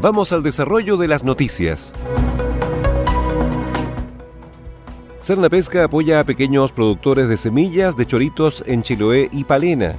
Vamos al desarrollo de las noticias. Cerna Pesca apoya a pequeños productores de semillas de choritos en Chiloé y Palena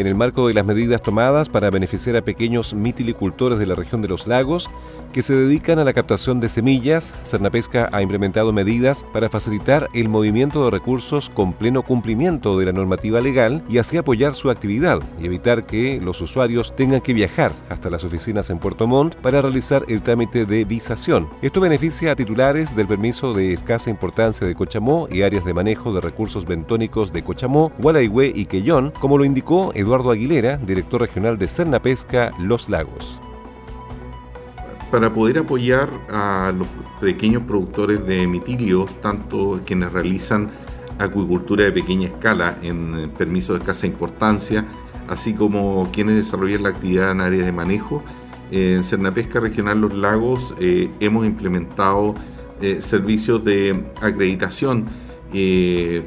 en el marco de las medidas tomadas para beneficiar a pequeños mitilicultores de la región de los lagos que se dedican a la captación de semillas, Cernapesca ha implementado medidas para facilitar el movimiento de recursos con pleno cumplimiento de la normativa legal y así apoyar su actividad y evitar que los usuarios tengan que viajar hasta las oficinas en Puerto Montt para realizar el trámite de visación. Esto beneficia a titulares del permiso de escasa importancia de Cochamó y áreas de manejo de recursos bentónicos de Cochamó, Gualaihue y Quellón, como lo indicó Eduardo Aguilera, director regional de Cernapesca Los Lagos para poder apoyar a los pequeños productores de mitilios, tanto quienes realizan acuicultura de pequeña escala en permiso de escasa importancia, así como quienes desarrollan la actividad en áreas de manejo. En Cernapesca Regional Los Lagos eh, hemos implementado eh, servicios de acreditación eh,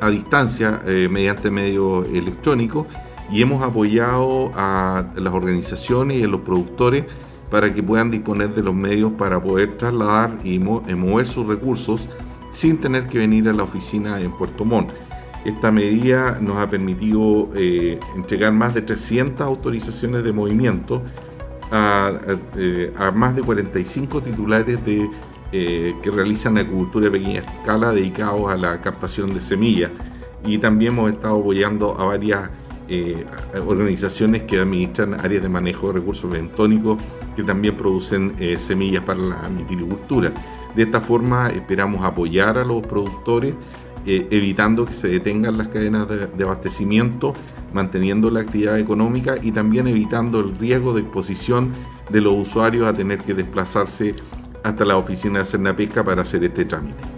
a distancia mediante medio electrónico y hemos apoyado a las organizaciones y a los productores para que puedan disponer de los medios para poder trasladar y eh, mover sus recursos sin tener que venir a la oficina en Puerto Montt. Esta medida nos ha permitido eh, entregar más de 300 autorizaciones de movimiento a, eh, más de 45 titulares de, que realizan agricultura de pequeña escala dedicados a la captación de semillas. Y también hemos estado apoyando a varias organizaciones que administran áreas de manejo de recursos bentónicos que también producen eh, semillas para la mitilicultura. De esta forma esperamos apoyar a los productores, eh, evitando que se detengan las cadenas de, abastecimiento, manteniendo la actividad económica y también evitando el riesgo de exposición de los usuarios a tener que desplazarse hasta la oficina de Cernapesca para hacer este trámite.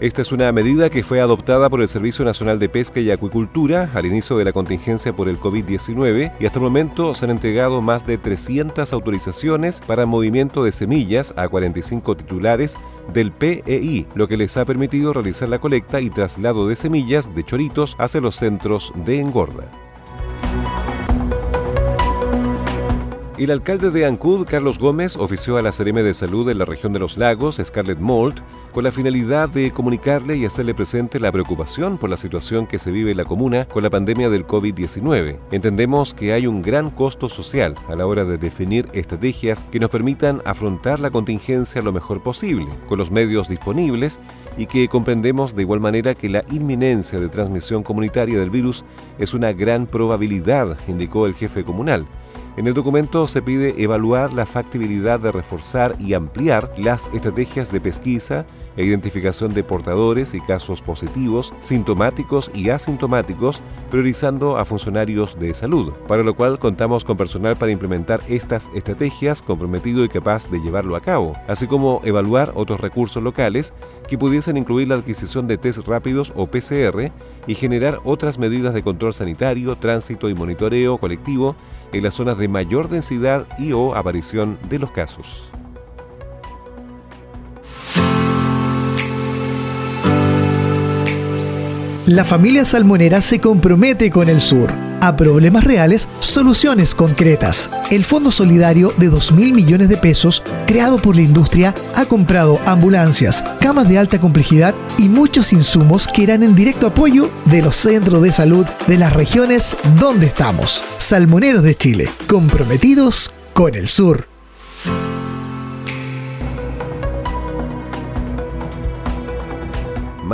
Esta es una medida que fue adoptada por el Servicio Nacional de Pesca y Acuicultura al inicio de la contingencia por el COVID-19 y hasta el momento se han entregado más de 300 autorizaciones para movimiento de semillas a 45 titulares del PEI, lo que les ha permitido realizar la colecta y traslado de semillas de choritos hacia los centros de engorda. El alcalde de Ancud, Carlos Gómez, ofició a la CRM de Salud de la región de los lagos, Scarlett Mold, con la finalidad de comunicarle y hacerle presente la preocupación por la situación que se vive en la comuna con la pandemia del COVID-19. Entendemos que hay un gran costo social a la hora de definir estrategias que nos permitan afrontar la contingencia lo mejor posible, con los medios disponibles y que comprendemos de igual manera que la inminencia de transmisión comunitaria del virus es una gran probabilidad, indicó el jefe comunal. En el documento se pide evaluar la factibilidad de reforzar y ampliar las estrategias de pesquisa e identificación de portadores y casos positivos, sintomáticos y asintomáticos, priorizando a funcionarios de salud, para lo cual contamos con personal para implementar estas estrategias comprometido y capaz de llevarlo a cabo, así como evaluar otros recursos locales que pudiesen incluir la adquisición de test rápidos o PCR y generar otras medidas de control sanitario, tránsito y monitoreo colectivo en las zonas de mayor densidad y o aparición de los casos. La familia salmonera se compromete con el sur. A problemas reales, soluciones concretas. El Fondo Solidario de 2 mil millones de pesos, creado por la industria, ha comprado ambulancias, camas de alta complejidad y muchos insumos que irán en directo apoyo de los centros de salud de las regiones donde estamos. Salmoneros de Chile, comprometidos con el sur.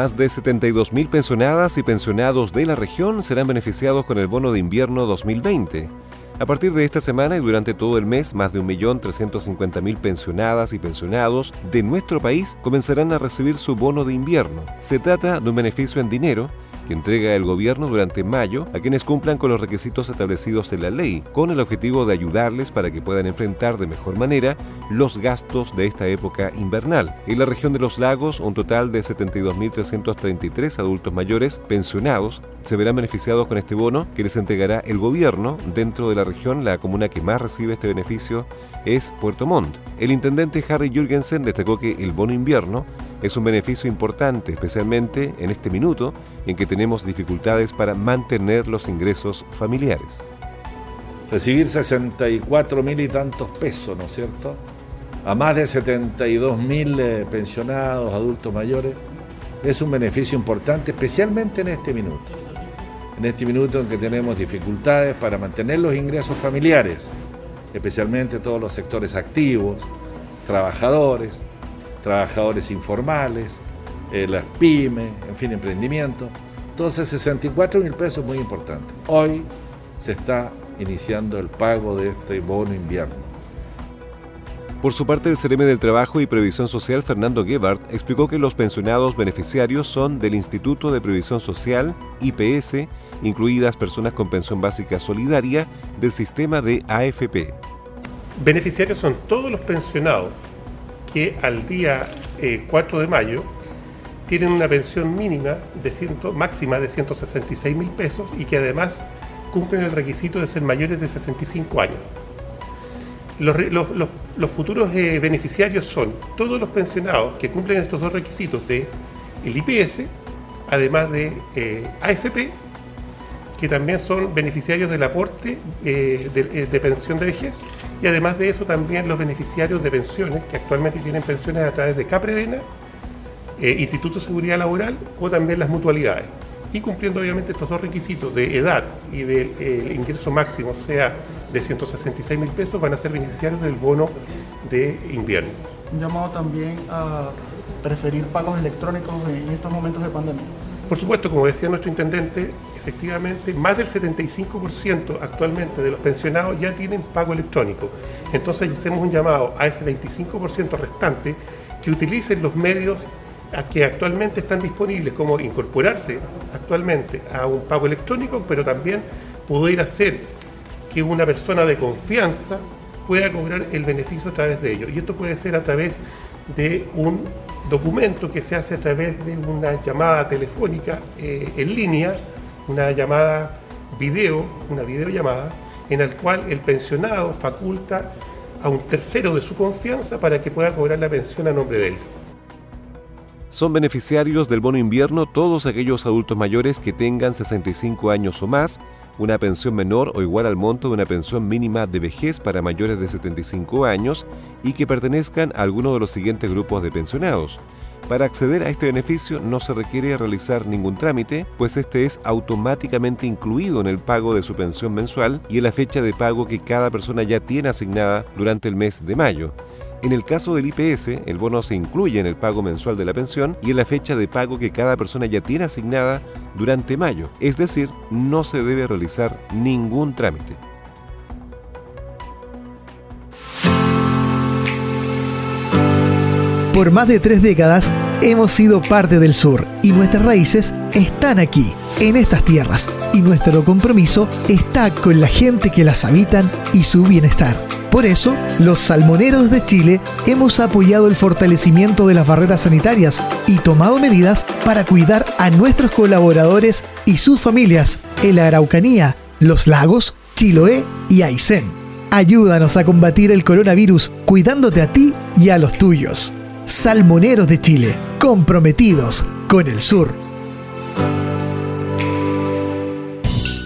Más de 72.000 pensionadas y pensionados de la región serán beneficiados con el bono de invierno 2020. A partir de esta semana y durante todo el mes, más de 1.350.000 pensionadas y pensionados de nuestro país comenzarán a recibir su bono de invierno. Se trata de un beneficio en dinero que entrega el gobierno durante mayo a quienes cumplan con los requisitos establecidos en la ley, con el objetivo de ayudarles para que puedan enfrentar de mejor manera los gastos de esta época invernal. En la región de los lagos, un total de 72.333 adultos mayores pensionados se verán beneficiados con este bono que les entregará el gobierno. Dentro de la región, la comuna que más recibe este beneficio es Puerto Montt. El intendente Harry Jürgensen destacó que el bono invierno es un beneficio importante, especialmente en este minuto en que tenemos dificultades para mantener los ingresos familiares. Recibir 64 mil y tantos pesos, ¿no es cierto? A más de 72 mil eh, pensionados, adultos mayores, es un beneficio importante, especialmente en este minuto. En este minuto en que tenemos dificultades para mantener los ingresos familiares, especialmente todos los sectores activos, trabajadores, trabajadores informales, eh, las pymes, en fin, emprendimiento. Entonces, 64 mil pesos es muy importante. Hoy se está iniciando el pago de este bono invierno. Por su parte, el CRM del Trabajo y Previsión Social, Fernando Gebhardt, explicó que los pensionados beneficiarios son del Instituto de Previsión Social, IPS, incluidas personas con pensión básica solidaria del sistema de AFP. Beneficiarios son todos los pensionados que al día 4 eh, de mayo tienen una pensión mínima de ciento, máxima de 166 mil pesos y que además cumplen el requisito de ser mayores de 65 años. Los, futuros eh, beneficiarios son todos los pensionados que cumplen estos dos requisitos de el IPS, además de eh, AFP, que también son beneficiarios del aporte de pensión de vejez y además de eso también los beneficiarios de pensiones, que actualmente tienen pensiones a través de Capredena, eh, Instituto de Seguridad Laboral o también las mutualidades. Y cumpliendo obviamente estos dos requisitos de edad y del de, ingreso máximo, sea de 166 mil pesos, van a ser beneficiarios del bono de invierno. Un llamado también a preferir pagos electrónicos en estos momentos de pandemia. Por supuesto, como decía nuestro intendente, efectivamente más del 75% actualmente de los pensionados ya tienen pago electrónico. Entonces hacemos un llamado a ese 25% restante que utilicen los medios que actualmente están disponibles, como incorporarse actualmente a un pago electrónico, pero también poder hacer que una persona de confianza pueda cobrar el beneficio a través de ello. Y esto puede ser a través de un documento que se hace a través de una llamada telefónica eh, en línea una llamada video, una videollamada, en el cual el pensionado faculta a un tercero de su confianza para que pueda cobrar la pensión a nombre de él. Son beneficiarios del bono invierno todos aquellos adultos mayores que tengan 65 años o más, una pensión menor o igual al monto de una pensión mínima de vejez para mayores de 75 años y que pertenezcan a alguno de los siguientes grupos de pensionados para acceder a este beneficio no se requiere realizar ningún trámite, pues este es automáticamente incluido en el pago de su pensión mensual y en la fecha de pago que cada persona ya tiene asignada durante el mes de mayo. En el caso del IPS, el bono se incluye en el pago mensual de la pensión y en la fecha de pago que cada persona ya tiene asignada durante mayo, es decir, no se debe realizar ningún trámite. Por más de tres décadas hemos sido parte del sur y nuestras raíces están aquí, en estas tierras, y nuestro compromiso está con la gente que las habitan y su bienestar. Por eso, los salmoneros de Chile hemos apoyado el fortalecimiento de las barreras sanitarias y tomado medidas para cuidar a nuestros colaboradores y sus familias en la Araucanía, los lagos, Chiloé y Aysén. Ayúdanos a combatir el coronavirus cuidándote a ti y a los tuyos. Salmoneros de Chile, comprometidos con el sur.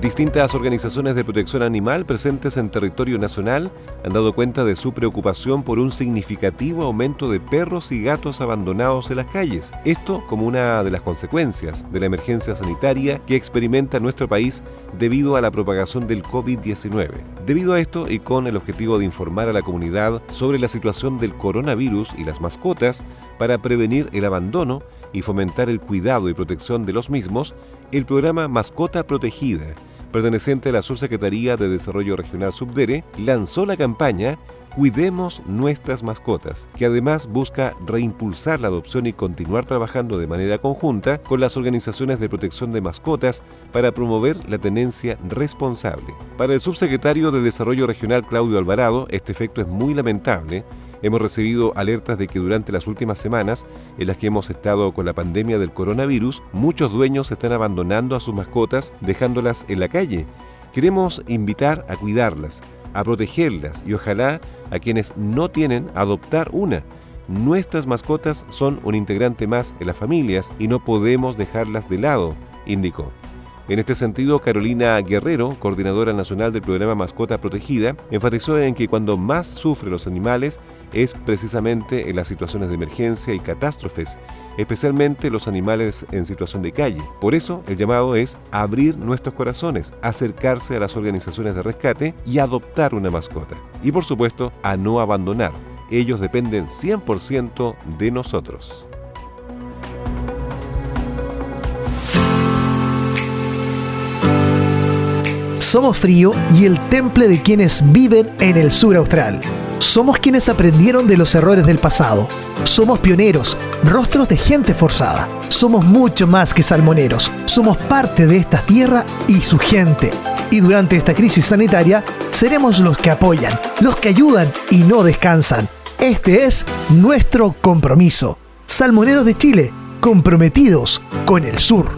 Distintas organizaciones de protección animal presentes en territorio nacional han dado cuenta de su preocupación por un significativo aumento de perros y gatos abandonados en las calles. Esto como una de las consecuencias de la emergencia sanitaria que experimenta nuestro país debido a la propagación del COVID-19. Debido a esto y con el objetivo de informar a la comunidad sobre la situación del coronavirus y las mascotas para prevenir el abandono y fomentar el cuidado y protección de los mismos, el programa Mascota Protegida perteneciente a la Subsecretaría de Desarrollo Regional Subdere, lanzó la campaña Cuidemos nuestras mascotas, que además busca reimpulsar la adopción y continuar trabajando de manera conjunta con las organizaciones de protección de mascotas para promover la tenencia responsable. Para el subsecretario de Desarrollo Regional Claudio Alvarado, este efecto es muy lamentable Hemos recibido alertas de que durante las últimas semanas en las que hemos estado con la pandemia del coronavirus, muchos dueños están abandonando a sus mascotas dejándolas en la calle. Queremos invitar a cuidarlas, a protegerlas y ojalá a quienes no tienen adoptar una. Nuestras mascotas son un integrante más en las familias y no podemos dejarlas de lado, indicó. En este sentido, Carolina Guerrero, coordinadora nacional del programa Mascota Protegida, enfatizó en que cuando más sufren los animales es precisamente en las situaciones de emergencia y catástrofes, especialmente los animales en situación de calle. Por eso, el llamado es abrir nuestros corazones, acercarse a las organizaciones de rescate y adoptar una mascota. Y por supuesto, a no abandonar. Ellos dependen 100% de nosotros. Somos frío y el temple de quienes viven en el sur austral. Somos quienes aprendieron de los errores del pasado. Somos pioneros, rostros de gente forzada. Somos mucho más que salmoneros. Somos parte de esta tierra y su gente. Y durante esta crisis sanitaria, seremos los que apoyan, los que ayudan y no descansan. Este es nuestro compromiso. Salmoneros de Chile, comprometidos con el sur.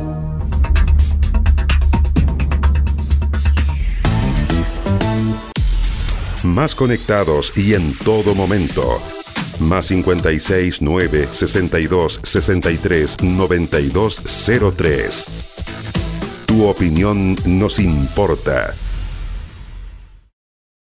Más conectados y en todo momento. Más 56 9 62 63 92 03. Tu opinión nos importa.